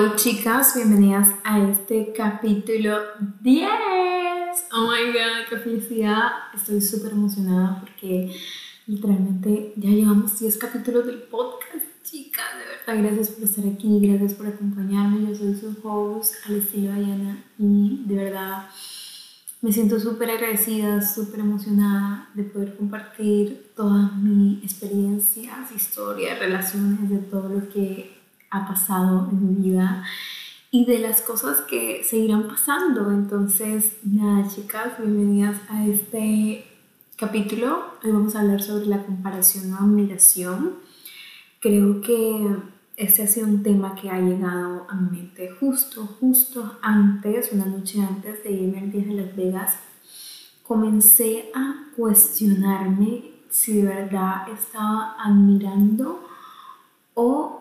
Hello chicas, bienvenidas a este capítulo 10. Oh my god, qué felicidad. Estoy súper emocionada porque literalmente ya llevamos 10 capítulos del podcast, chicas. De verdad, gracias por estar aquí, gracias por acompañarme. Yo soy su host, Alessio Ayana, y de verdad me siento súper agradecida, súper emocionada de poder compartir todas mis experiencias, historias, relaciones, de todo lo que ha pasado en mi vida y de las cosas que seguirán pasando. Entonces, nada, chicas, bienvenidas a este capítulo. Hoy vamos a hablar sobre la comparación o admiración. Creo que este ha sido un tema que ha llegado a mi mente justo, justo antes, una noche antes de irme al viaje a Las Vegas. Comencé a cuestionarme si de verdad estaba admirando o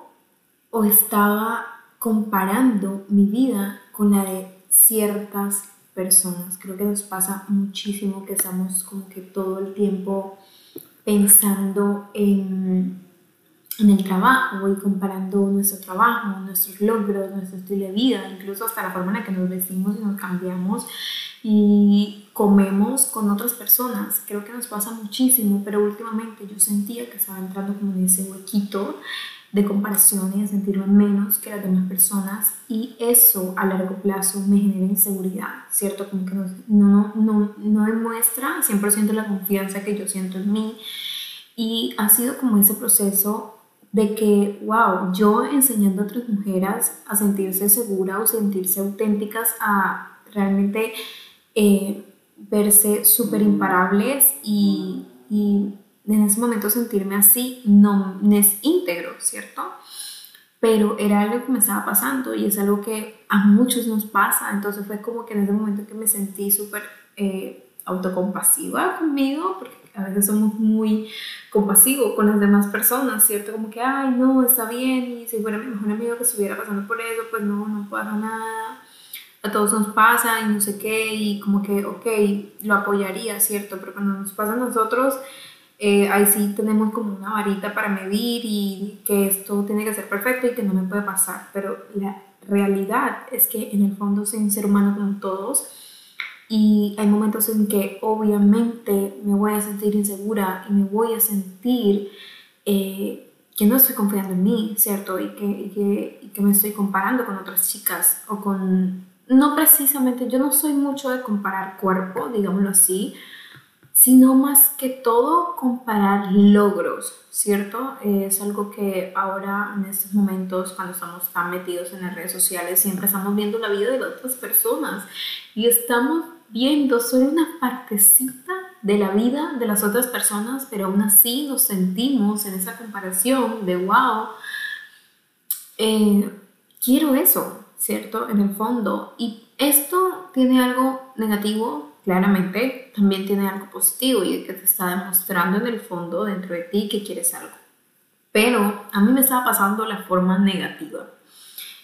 o estaba comparando mi vida con la de ciertas personas. Creo que nos pasa muchísimo que estamos como que todo el tiempo pensando en, en el trabajo y comparando nuestro trabajo, nuestros logros, nuestro estilo de vida, incluso hasta la forma en la que nos vestimos y nos cambiamos y comemos con otras personas. Creo que nos pasa muchísimo, pero últimamente yo sentía que estaba entrando como en ese huequito de comparación y de sentirme menos que las demás personas y eso a largo plazo me genera inseguridad, ¿cierto? Como que no, no, no, no demuestra 100% la confianza que yo siento en mí y ha sido como ese proceso de que, wow, yo enseñando a otras mujeres a sentirse seguras o sentirse auténticas, a realmente eh, verse súper imparables y, y en ese momento sentirme así no, es íntegro, ¿cierto? Pero era algo que me estaba pasando y es algo que a muchos nos pasa. Entonces fue como que en ese momento que me sentí súper eh, autocompasiva conmigo, porque a veces somos muy compasivos con las demás personas, ¿cierto? Como que, ay, no, está bien, y si fuera mi mejor amigo que estuviera pasando por eso, pues no, no pasa nada. A todos nos pasa y no sé qué, y como que, ok, lo apoyaría, ¿cierto? Pero cuando nos pasa a nosotros, eh, ahí sí tenemos como una varita para medir y que esto tiene que ser perfecto y que no me puede pasar, pero la realidad es que en el fondo soy un ser humano como todos y hay momentos en que obviamente me voy a sentir insegura y me voy a sentir eh, que no estoy confiando en mí, ¿cierto? Y que, y que, y que me estoy comparando con otras chicas o con... No precisamente, yo no soy mucho de comparar cuerpo, digámoslo así, sino más que todo comparar logros, ¿cierto? Es algo que ahora en estos momentos, cuando estamos tan metidos en las redes sociales, siempre estamos viendo la vida de otras personas y estamos viendo solo una partecita de la vida de las otras personas, pero aún así nos sentimos en esa comparación de, wow, eh, quiero eso, ¿cierto? En el fondo. Y esto tiene algo negativo claramente también tiene algo positivo y que te está demostrando en el fondo dentro de ti que quieres algo. Pero a mí me estaba pasando la forma negativa.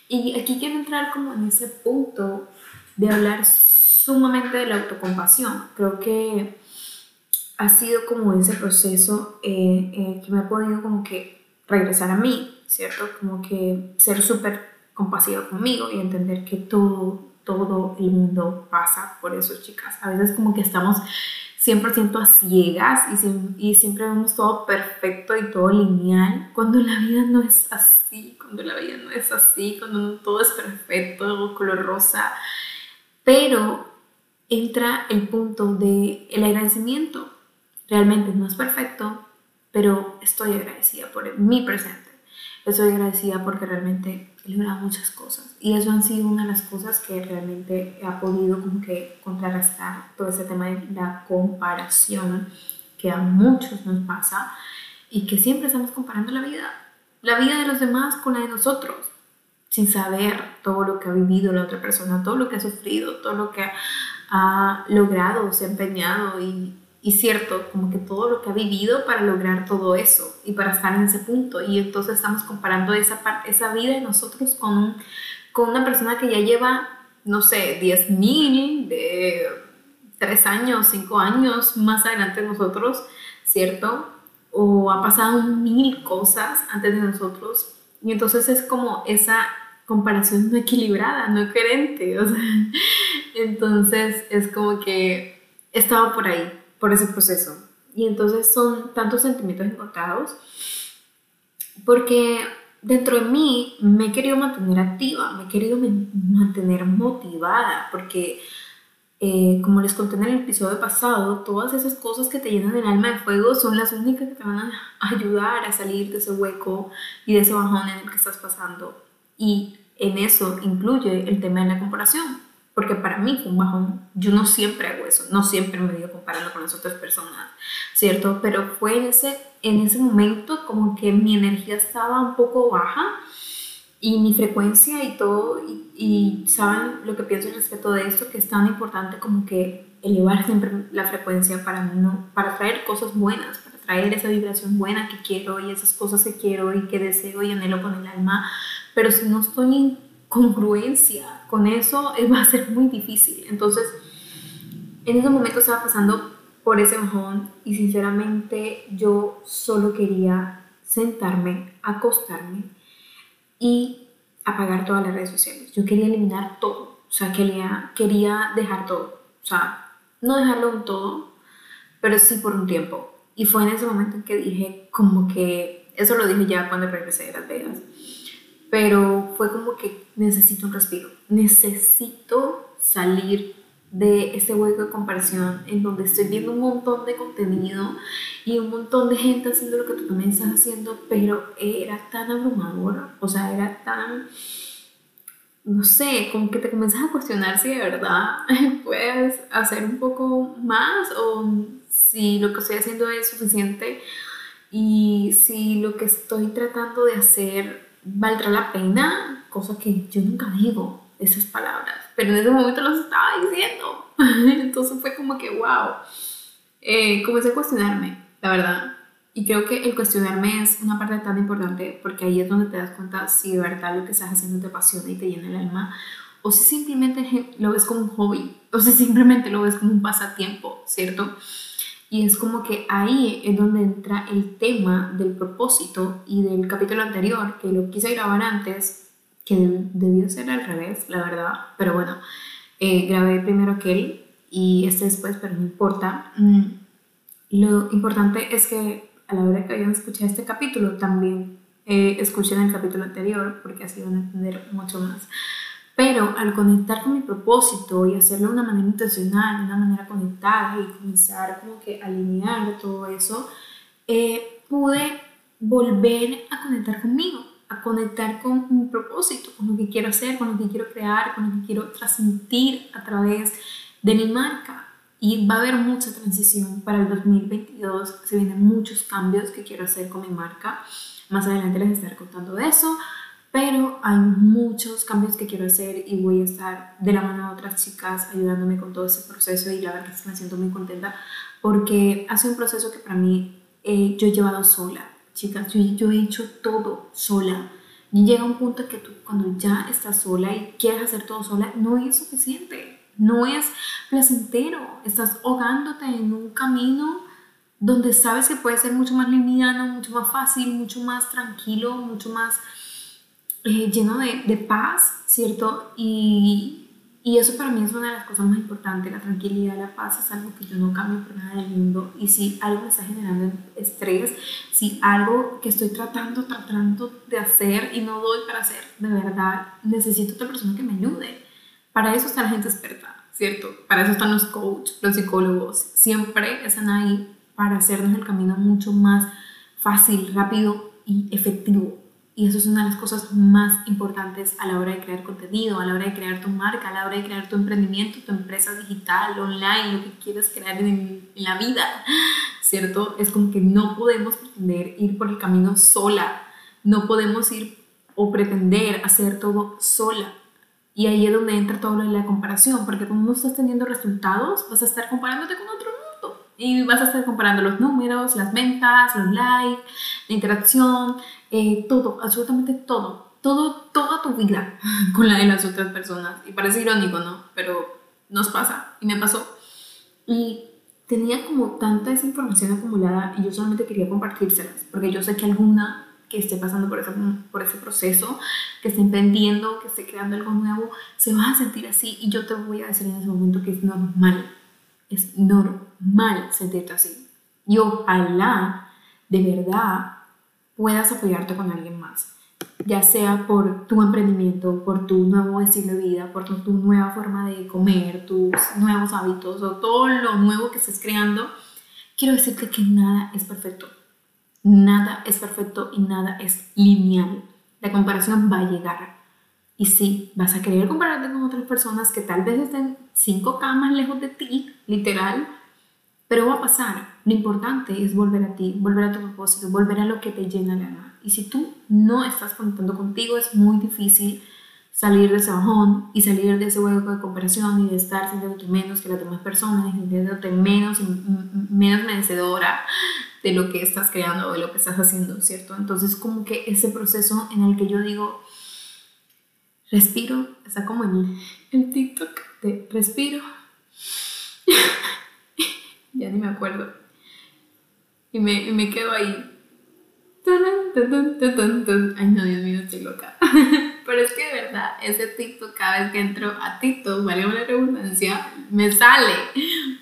Y aquí quiero entrar como en ese punto de hablar sumamente de la autocompasión. Creo que ha sido como ese proceso eh, eh, que me ha podido como que regresar a mí, ¿cierto? Como que ser súper compasiva conmigo y entender que todo todo el mundo pasa por eso, chicas. A veces como que estamos 100% a ciegas y, siempre vemos todo perfecto y todo lineal, cuando la vida no es así, cuando la vida no es así, cuando todo es perfecto, color rosa. Pero entra el punto de el agradecimiento. Realmente no es perfecto, pero estoy agradecida por mi presente. Estoy agradecida porque realmente he muchas cosas. Y eso han sido una de las cosas que realmente ha podido como que contrarrestar todo ese tema de la comparación que a muchos nos pasa y que siempre estamos comparando la vida, la vida de los demás con la de nosotros, sin saber todo lo que ha vivido la otra persona, todo lo que ha sufrido, todo lo que ha logrado, se ha empeñado y y cierto, como que todo lo que ha vivido para lograr todo eso y para estar en ese punto. Y entonces estamos comparando esa, esa vida de nosotros con, con una persona que ya lleva, no sé, 10 mil, de 3 años, 5 años más adelante de nosotros, ¿cierto? O ha pasado mil cosas antes de nosotros. Y entonces es como esa comparación no equilibrada, no coherente. O sea, entonces es como que he estado por ahí, por ese proceso. Y entonces son tantos sentimientos encontrados porque dentro de mí me he querido mantener activa, me he querido mantener motivada, porque eh, como les conté en el episodio pasado, todas esas cosas que te llenan el alma de fuego son las únicas que te van a ayudar a salir de ese hueco y de ese bajón en el que estás pasando. Y en eso incluye el tema de la comparación, porque para mí fue un bajón. Yo no siempre hago eso, no siempre me digo comparando con las otras personas, ¿cierto? Pero fue en ese, en ese momento como que mi energía estaba un poco baja y mi frecuencia y todo, y, saben lo que pienso respecto de esto, que es tan importante como que elevar siempre la frecuencia para, no, para traer cosas buenas, para traer esa vibración buena que quiero y esas cosas que quiero y que deseo y anhelo con el alma, pero si no estoy congruencia con eso, va a ser muy difícil. Entonces, en ese momento estaba pasando por ese bajón y sinceramente yo solo quería sentarme, acostarme y apagar todas las redes sociales. Yo quería eliminar todo, o sea, quería, quería dejar todo, o sea, no dejarlo todo, pero sí por un tiempo. Y fue en ese momento en que dije, como que, eso lo dije ya cuando regresé de Las Vegas, pero fue como que necesito un respiro, necesito salir de ese hueco de comparación en donde estoy viendo un montón de contenido y un montón de gente haciendo lo que tú también estás haciendo, pero era tan abrumador, o sea, era tan, no sé, como que te comienzas a cuestionar si de verdad puedes hacer un poco más o si lo que estoy haciendo es suficiente y si lo que estoy tratando de hacer valdrá la pena, cosa que yo nunca digo esas palabras, pero en ese momento los estaba diciendo. Entonces fue como que, wow, eh, comencé a cuestionarme, la verdad. Y creo que el cuestionarme es una parte tan importante porque ahí es donde te das cuenta si de verdad lo que estás haciendo te apasiona y te llena el alma o si simplemente lo ves como un hobby o si simplemente lo ves como un pasatiempo, ¿cierto? Y es como que ahí es donde entra el tema del propósito y del capítulo anterior, que lo quise grabar antes, que debió ser al revés, la verdad, pero bueno, eh, grabé primero aquel y este después, pero no importa. Mm, lo importante es que a la hora que vayan a escuchar este capítulo, también eh, escuchen el capítulo anterior, porque así van a entender mucho más. Pero al conectar con mi propósito y hacerlo de una manera intencional, de una manera conectada y comenzar como que a alinear todo eso, eh, pude volver a conectar conmigo a conectar con mi propósito, con lo que quiero hacer, con lo que quiero crear, con lo que quiero transmitir a través de mi marca. Y va a haber mucha transición para el 2022, se vienen muchos cambios que quiero hacer con mi marca. Más adelante les estaré contando de eso, pero hay muchos cambios que quiero hacer y voy a estar de la mano de otras chicas ayudándome con todo ese proceso y la verdad es que me siento muy contenta porque ha sido un proceso que para mí eh, yo he llevado sola chicas, yo, he hecho todo sola. Y llega un punto que tú cuando ya estás sola y quieres hacer todo sola, no es suficiente, no es placentero, estás ahogándote en un camino donde sabes que puede ser mucho más liviano, mucho más fácil, mucho más tranquilo, mucho más eh, lleno de, de, paz, ¿cierto? Y, y eso para mí es una de las cosas más importantes, la tranquilidad, la paz es algo que yo no cambio por nada del mundo. Y si algo me está generando estrés, si algo que estoy tratando, tratando de hacer y no doy para hacer, de verdad, necesito otra persona que me ayude. Para eso está la gente experta, ¿cierto? Para eso están los coaches, los psicólogos. Siempre están ahí para hacernos el camino mucho más fácil, rápido y efectivo y eso es una de las cosas más importantes a la hora de crear contenido, a la hora de crear tu marca, a la hora de crear tu emprendimiento, tu empresa digital, online, lo que quieras crear en, la vida, ¿cierto? Es como que no podemos pretender ir por el camino sola, no podemos ir o pretender hacer todo sola. Y ahí es donde entra todo lo de la comparación, porque como no estás teniendo resultados, vas a estar comparándote con otro mundo. Y vas a estar comparando los números, las ventas, los likes, la interacción, eh, todo, absolutamente todo, todo, toda tu vida con la de las otras personas. Y parece irónico, ¿no? Pero nos pasa y me pasó. Y tenía como tanta esa información acumulada y yo solamente quería compartírselas, porque yo sé que alguna que esté pasando por ese, por ese proceso, que esté emprendiendo, que esté creando algo nuevo, se va a sentir así y yo te voy a decir en ese momento que es normal, es normal sentirte así. Y ojalá de verdad puedas apoyarte con alguien más ya sea por tu emprendimiento, por tu nuevo estilo de vida, por tu, nueva forma de comer, tus nuevos hábitos o todo lo nuevo que estés creando, quiero decirte que nada es perfecto. Nada es perfecto y nada es lineal. La comparación va a llegar. Y sí, vas a querer compararte con otras personas que tal vez estén cinco camas lejos de ti, literal, pero va a pasar. Lo importante es volver a ti, volver a tu propósito, volver a lo que te llena la alma. Y si tú no estás conectando contigo, es muy difícil salir de ese bajón y salir de ese hueco de comparación y de estar sintiéndote menos que las demás personas, sintiéndote menos, menos merecedora de lo que estás creando o de lo que estás haciendo, ¿cierto? Entonces como que ese proceso en el que yo digo, respiro, está como en el TikTok de respiro, ya ni me acuerdo, y me, y me quedo ahí Ay, no, Dios mío, estoy loca. Pero es que de verdad, ese TikTok, cada vez que entro a TikTok, vale una redundancia, me sale.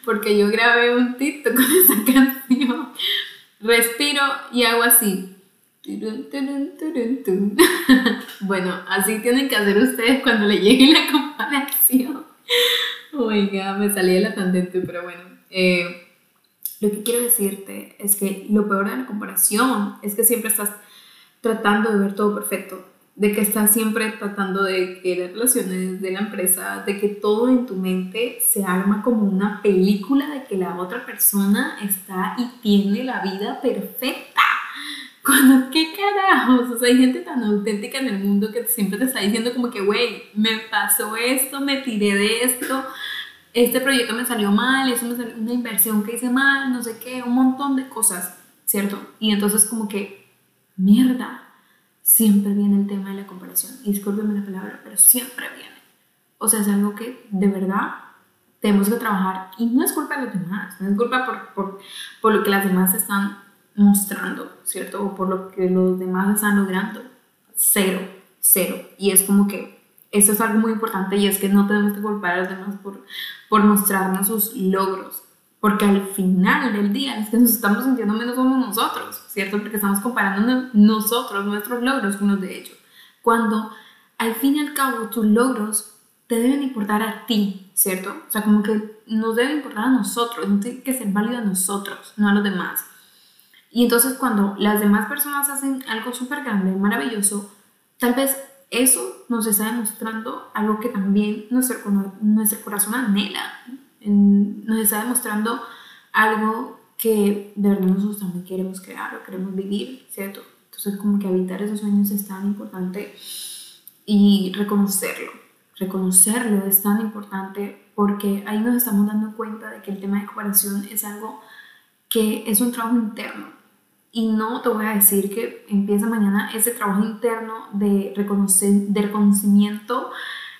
Porque yo grabé un TikTok con esa canción. Respiro y hago así. Bueno, así tienen que hacer ustedes cuando le llegue la comparación. Oiga, me salí de la tangente, pero bueno. Eh, lo que quiero decirte es que lo peor de la comparación es que siempre estás tratando de ver todo perfecto, de que estás siempre tratando de que las relaciones de la empresa, de que todo en tu mente se arma como una película de que la otra persona está y tiene la vida perfecta. Cuando, ¿qué carajos? O sea, hay gente tan auténtica en el mundo que siempre te está diciendo como que, güey, me pasó esto, me tiré de esto, este proyecto me salió mal, eso me salió una inversión que hice mal, no sé qué, un montón de cosas, ¿cierto? Y entonces como que, mierda, siempre viene el tema de la comparación. Y discúlpeme la palabra, pero siempre viene. O sea, es algo que de verdad tenemos que trabajar y no es culpa de los demás, no es culpa por, por, por lo que las demás están mostrando, ¿cierto? O por lo que los demás están logrando. Cero, cero. Y es como que eso es algo muy importante y es que no tenemos que culpar a los demás por, por mostrarnos sus logros, porque al final del día es que nos estamos sintiendo menos somos nosotros, ¿cierto? Porque estamos comparando nosotros, nuestros logros con los de ellos. Cuando al fin y al cabo tus logros te deben importar a ti, ¿cierto? O sea, como que nos debe importar a nosotros, no tiene que ser válido a nosotros, no a los demás. Y entonces cuando las demás personas hacen algo súper grande, maravilloso, tal vez eso nos está demostrando algo que también nuestro, nuestro corazón anhela, nos está demostrando algo que de verdad nosotros también queremos crear o queremos vivir, ¿cierto? Entonces como que habitar esos sueños es tan importante y reconocerlo, reconocerlo es tan importante porque ahí nos estamos dando cuenta de que el tema de comparación es algo que es un trabajo interno, y no te voy a decir que empieza mañana ese trabajo interno de, reconocer, de reconocimiento,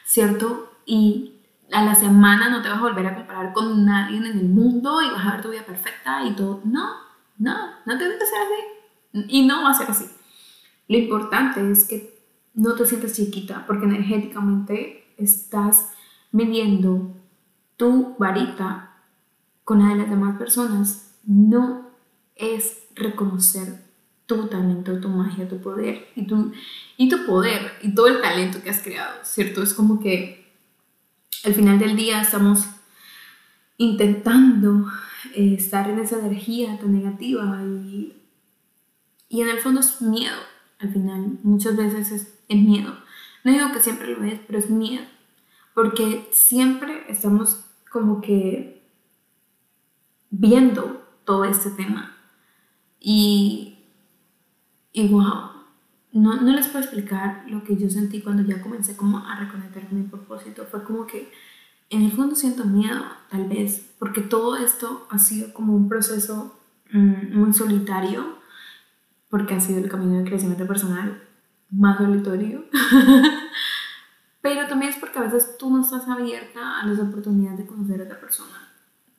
¿cierto? Y a la semana no te vas a volver a comparar con nadie en el mundo y vas a ver tu vida perfecta y todo. No, no, no tiene que ser así. Y no va a ser así. Lo importante es que no te sientas chiquita porque energéticamente estás midiendo tu varita con la de las demás personas. No es reconocer tu talento, tu magia, tu poder y tu, y tu poder y todo el talento que has creado, ¿cierto? Es como que al final del día estamos intentando eh, estar en esa energía tan negativa y, y en el fondo es miedo, al final, muchas veces es, es miedo. No digo que siempre lo es, pero es miedo, porque siempre estamos como que viendo todo este tema y, y wow, no, no, les puedo explicar lo que yo sentí cuando ya comencé como a reconectar con mi propósito. Fue como que en el fondo siento miedo, tal vez, porque todo esto ha sido como un proceso mm, muy solitario, porque ha sido el camino de crecimiento personal más solitario. Pero también es porque a veces tú no estás abierta a las oportunidades de conocer a otra persona.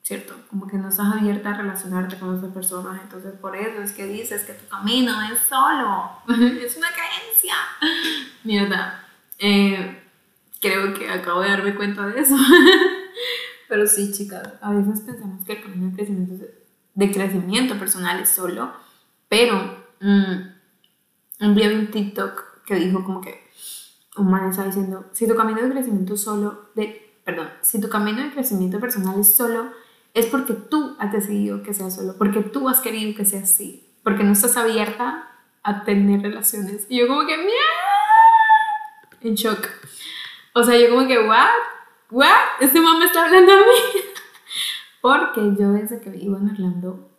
¿Cierto? Como que no estás abierta a relacionarte con otras personas, entonces por eso es que dices que tu camino es solo, es una creencia. Mierda, eh, creo que acabo de darme cuenta de eso. Pero sí, chicas, a veces pensamos que el camino de crecimiento, de crecimiento personal es solo, pero mmm, vi un TikTok que dijo como que un man estaba diciendo, si tu camino de crecimiento solo, de, perdón, si tu camino de crecimiento personal es solo, es porque tú has decidido que sea solo, porque tú has querido que sea así, porque no estás abierta a tener relaciones. Y yo como que, ¡Mía! En shock. O sea, yo como que, ¿what? ¿what? Este man me está hablando a mí. porque yo desde que vivo en Orlando,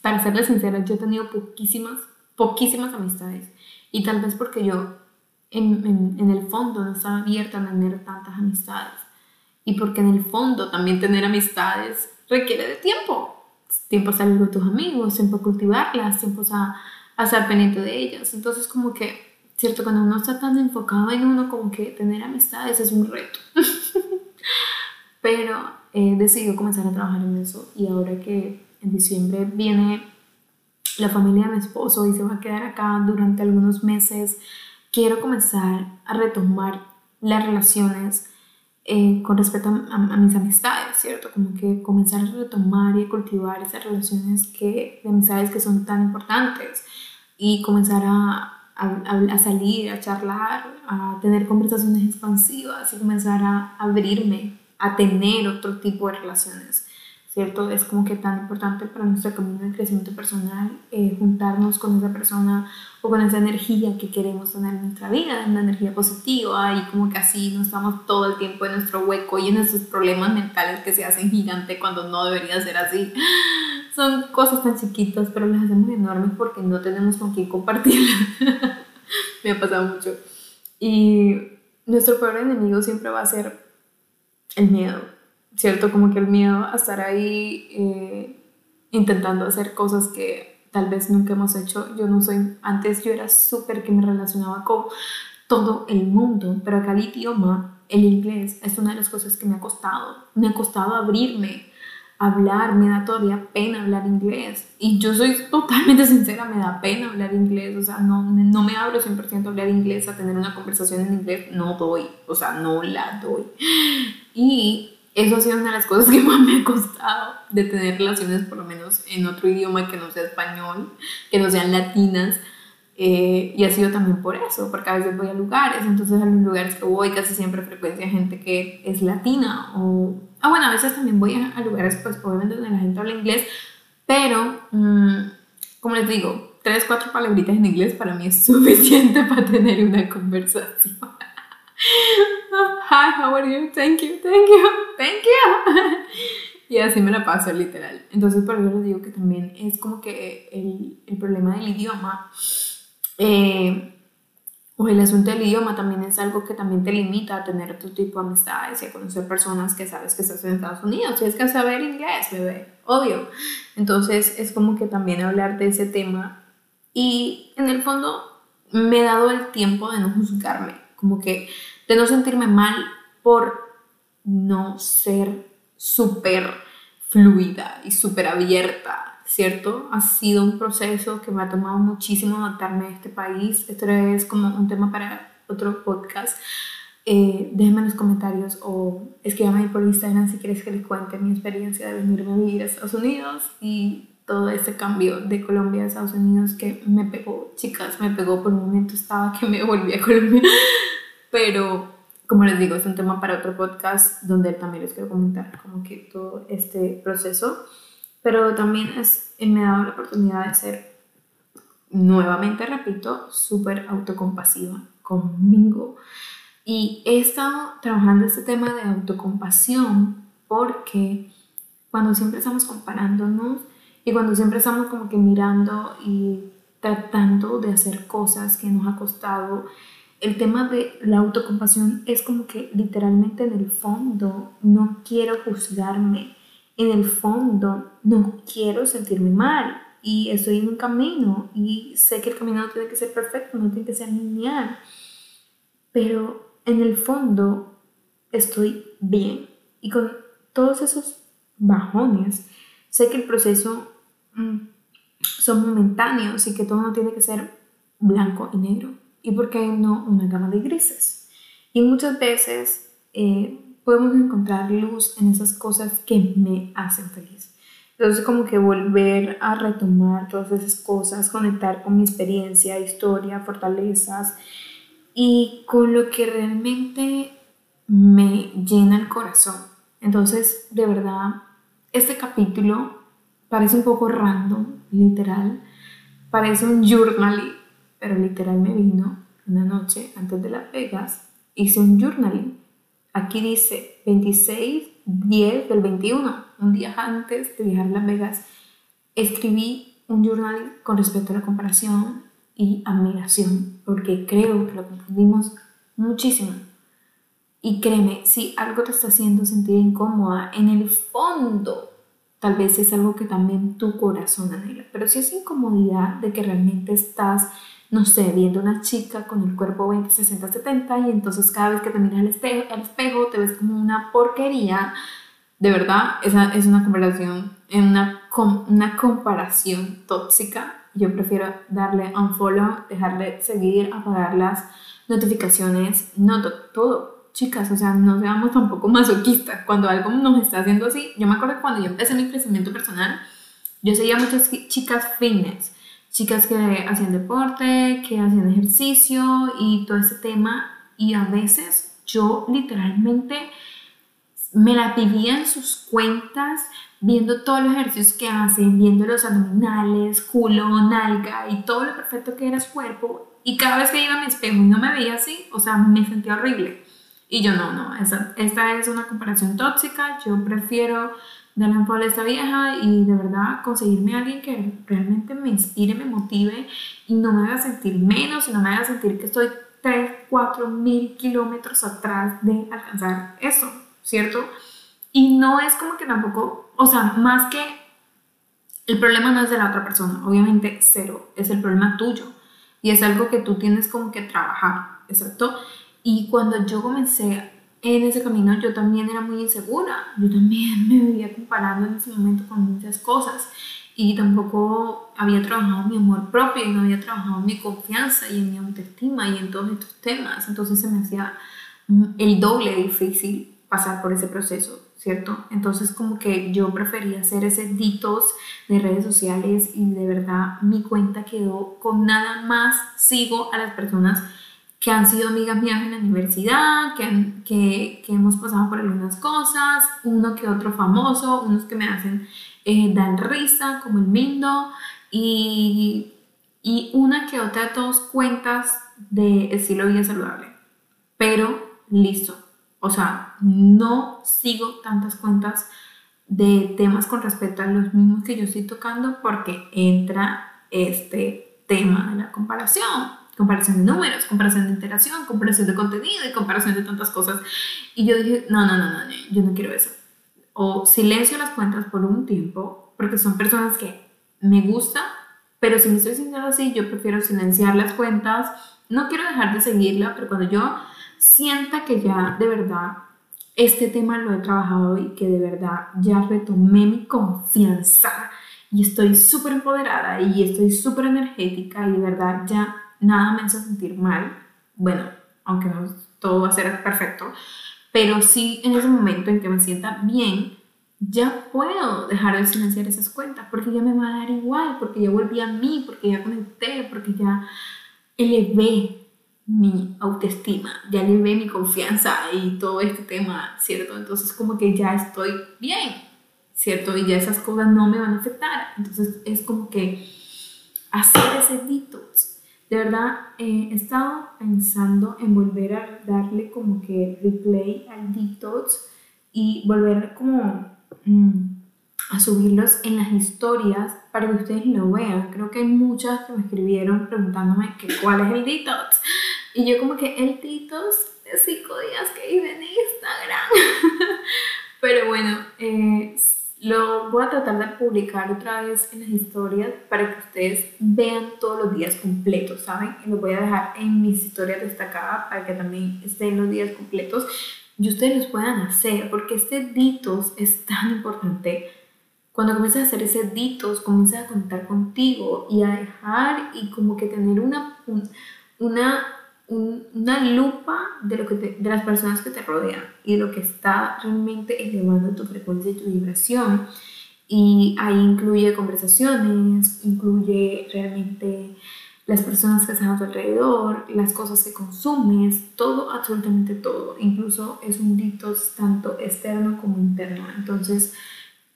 para serles sincera, yo he tenido poquísimas, poquísimas amistades. Y tal vez porque yo en el fondo no estaba abierta a tener tantas amistades y porque en el fondo también tener amistades requiere de tiempo. Tiempo a salir con tus amigos, tiempo a cultivarlas, tiempo a, a estar pendiente de ellas. Entonces como que, cierto, cuando uno está tan enfocado en uno, como que tener amistades es un reto. Pero he decidido comenzar a trabajar en eso y ahora que en diciembre viene la familia de mi esposo y se va a quedar acá durante algunos meses, quiero comenzar a retomar las relaciones eh, con respecto a, mis amistades, ¿cierto? Como que comenzar a retomar y a cultivar esas relaciones que, de amistades que son tan importantes y comenzar a, a, salir, a charlar, a tener conversaciones expansivas y comenzar a abrirme a tener otro tipo de relaciones. ¿Cierto? Es como que tan importante para nuestro camino de crecimiento personal eh, juntarnos con esa persona o con esa energía que queremos tener en nuestra vida, una energía positiva y como que así no estamos todo el tiempo en nuestro hueco y en esos problemas mentales que se hacen gigante cuando no debería ser así. Son cosas tan chiquitas, pero las hacemos enormes porque no tenemos con quién compartirlas. Me ha pasado mucho. Y nuestro peor enemigo siempre va a ser el miedo ¿cierto? Como que el miedo a estar ahí eh, intentando hacer cosas que tal vez nunca hemos hecho. Yo no soy, antes yo era súper que me relacionaba con todo el mundo, pero acá el idioma, el inglés, es una de las cosas que me ha costado. Me ha costado abrirme, hablar, me da todavía pena hablar inglés. Y yo soy totalmente sincera, me da pena hablar inglés, o sea, no, no me abro 100% a hablar inglés, a tener una conversación en inglés, no doy, o sea, no la doy. Y eso ha sido una de las cosas que más me ha costado de tener relaciones, por lo menos en otro idioma que no sea español, que no sean latinas. Eh, y ha sido también por eso, porque a veces voy a lugares, entonces a los lugares que voy casi siempre frecuencia gente que es latina. O, ah, bueno, a veces también voy a, lugares, pues obviamente donde la gente habla inglés, pero, mm, como les digo, tres, cuatro palabritas en inglés para mí es suficiente para tener una conversación. Hi, how are you? Thank you, thank you, thank you. y así me la paso, literal. Entonces, por eso les digo que también es como que el, el problema del idioma, eh, o el asunto del idioma también es algo que también te limita a tener otro tipo de amistades y a conocer personas que sabes que estás en Estados Unidos. Tienes que saber inglés, bebé, obvio. Entonces, es como que también hablar de ese tema. Y en el fondo, me he dado el tiempo de no juzgarme. Como que de no sentirme mal por no ser súper fluida y súper abierta, ¿cierto? Ha sido un proceso que me ha tomado muchísimo adaptarme a este país. Esto es como un tema para otro podcast. Eh, déjenme en los comentarios o escríbanme por Instagram si quieres que les cuente mi experiencia de venirme a vivir a Estados Unidos y todo este cambio de Colombia a Estados Unidos que me pegó, chicas, me pegó por un momento, estaba que me volví a Colombia pero como les digo, es un tema para otro podcast donde también les quiero comentar como que todo este proceso, pero también es, me ha dado la oportunidad de ser, nuevamente repito, súper autocompasiva conmigo. Y he estado trabajando este tema de autocompasión porque cuando siempre estamos comparándonos y cuando siempre estamos como que mirando y tratando de hacer cosas que nos ha costado el tema de la autocompasión es como que literalmente en el fondo no quiero juzgarme, en el fondo no quiero sentirme mal y estoy en un camino y sé que el camino no tiene que ser perfecto, no tiene que ser lineal, pero en el fondo estoy bien y con todos esos bajones. Sé que el proceso mm, son momentáneos y que todo no tiene que ser blanco y negro. ¿Y por qué no una gama de grises? Y muchas veces eh, podemos encontrar luz en esas cosas que me hacen feliz. Entonces como que volver a retomar todas esas cosas, conectar con mi experiencia, historia, fortalezas y con lo que realmente me llena el corazón. Entonces, de verdad, este capítulo parece un poco random, literal, parece un journaling, pero literal me vino una noche antes de Las Vegas, hice un journaling. Aquí dice 26, 10 del 21, un día antes de viajar a Las Vegas, escribí un journaling con respecto a la comparación y admiración, porque creo que lo confundimos muchísimo. Y créeme, si algo te está haciendo sentir incómoda, en el fondo tal vez es algo que también tu corazón anhela, pero si es incomodidad de que realmente estás, no sé, viendo una chica con el cuerpo 20, 60, 70 y entonces cada vez que te miras al espejo, al espejo te ves como una porquería, de verdad, esa es una comparación, una, una comparación tóxica. Yo prefiero darle un follow, dejarle seguir, apagar las notificaciones, no todo, chicas, o sea, no seamos tampoco masoquistas. Cuando algo nos está haciendo así, yo me acuerdo cuando yo empecé mi crecimiento personal, yo seguía muchas chicas fitness, chicas que hacían deporte, que hacían ejercicio y todo ese tema, y a veces yo literalmente me la vivía en sus cuentas, viendo todos los ejercicios que hacen, viendo los abdominales, culo, nalga y todo lo perfecto que era su cuerpo. Y cada vez que iba a mi espejo y no me veía así, o sea, me sentía horrible. Y yo no, no, esa, esta es una comparación tóxica, yo prefiero un follow a esta vieja y de verdad conseguirme a alguien que realmente me inspire, me motive y no me haga sentir menos y no me haga sentir que estoy 3, 4 mil kilómetros atrás de alcanzar eso, ¿cierto? Y no es como que tampoco, o sea, más que el problema no es de la otra persona, obviamente cero, es el problema tuyo y es algo que tú tienes como que trabajar, ¿exacto? Y cuando yo comencé en ese camino, yo también era muy insegura. Yo también me veía comparando en ese momento con muchas cosas. Y tampoco había trabajado mi amor propio y no había trabajado mi confianza y en mi autoestima y en todos estos temas. Entonces se me hacía el doble difícil pasar por ese proceso, ¿cierto? Entonces como que yo prefería hacer ese detox de redes sociales y de verdad mi cuenta quedó con nada más sigo a las personas que han sido amigas mías en la universidad, que, que, que, hemos pasado por algunas cosas, uno que otro famoso, unos que me hacen eh, dar risa, como el Mindo, y, y una que otra dos cuentas de estilo vida saludable. Pero listo, o sea, no sigo tantas cuentas de temas con respecto a los mismos que yo estoy tocando porque entra este tema de la comparación comparación de números, comparación de interacción, comparación de contenido y comparación de tantas cosas. Y yo dije, no, no, no, no, yo no quiero eso. O silencio las cuentas por un tiempo, porque son personas que me gusta, pero si me estoy sintiendo así, yo prefiero silenciar las cuentas. No quiero dejar de seguirla, pero cuando yo sienta que ya de verdad este tema lo he trabajado y que de verdad ya retomé mi confianza y estoy súper empoderada y estoy súper energética y de verdad ya nada me hace sentir mal, bueno, aunque no todo va a ser perfecto, pero sí en ese momento en que me sienta bien, ya puedo dejar de silenciar esas cuentas, porque ya me va a dar igual, porque ya volví a mí, porque ya conecté, porque ya elevé mi autoestima, ya elevé mi confianza y todo este tema, ¿cierto? Entonces como que ya estoy bien, ¿cierto? Y ya esas cosas no me van a afectar. Entonces es como que hacer ese detox de verdad, eh, he estado pensando en volver a darle como que replay al detox y volver como mm, a subirlos en las historias para que ustedes lo vean. Creo que hay muchas que me escribieron preguntándome que cuál es el detox. Y yo como que el detox de cinco días que hice en Instagram. Pero bueno, eh, lo voy a tratar de publicar otra vez en las historias para que ustedes vean todos los días completos, ¿saben? Y lo voy a dejar en mis historias destacadas para que también estén los días completos. y ustedes los puedan hacer, porque este detox es tan importante. Cuando comienzas a hacer ese detox, comienzas a contar contigo y a dejar y como que tener una, una, una lupa de, lo que de las personas que te rodean y lo que está realmente elevando tu frecuencia y tu vibración. Y ahí incluye conversaciones, incluye realmente las personas que están a tu alrededor, las cosas que consumes, todo, absolutamente todo. Incluso es un detox tanto externo como interno. Entonces,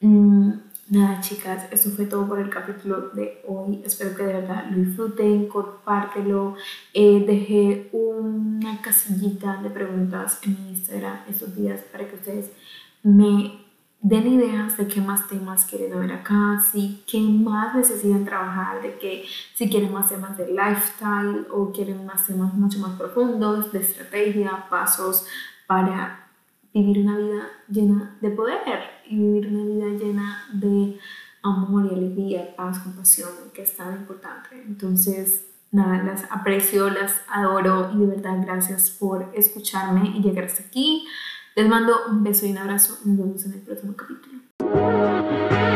mm, nada chicas, eso fue todo por el capítulo de hoy. Espero que de verdad lo disfruten, compártelo. Eh, dejé una casillita de preguntas en mi Instagram estos días para que ustedes me den ideas de qué más temas quieren ver acá, si qué más necesitan trabajar, de que si quieren más temas de lifestyle o quieren más temas mucho más profundos, de estrategia, pasos para vivir una vida llena de poder y vivir una vida llena de amor y alegría, paz, compasión, que es tan importante. Entonces, nada, las aprecio, las adoro y de verdad gracias por escucharme y llegar hasta aquí. Les mando un beso y un abrazo. Nos vemos en el próximo capítulo.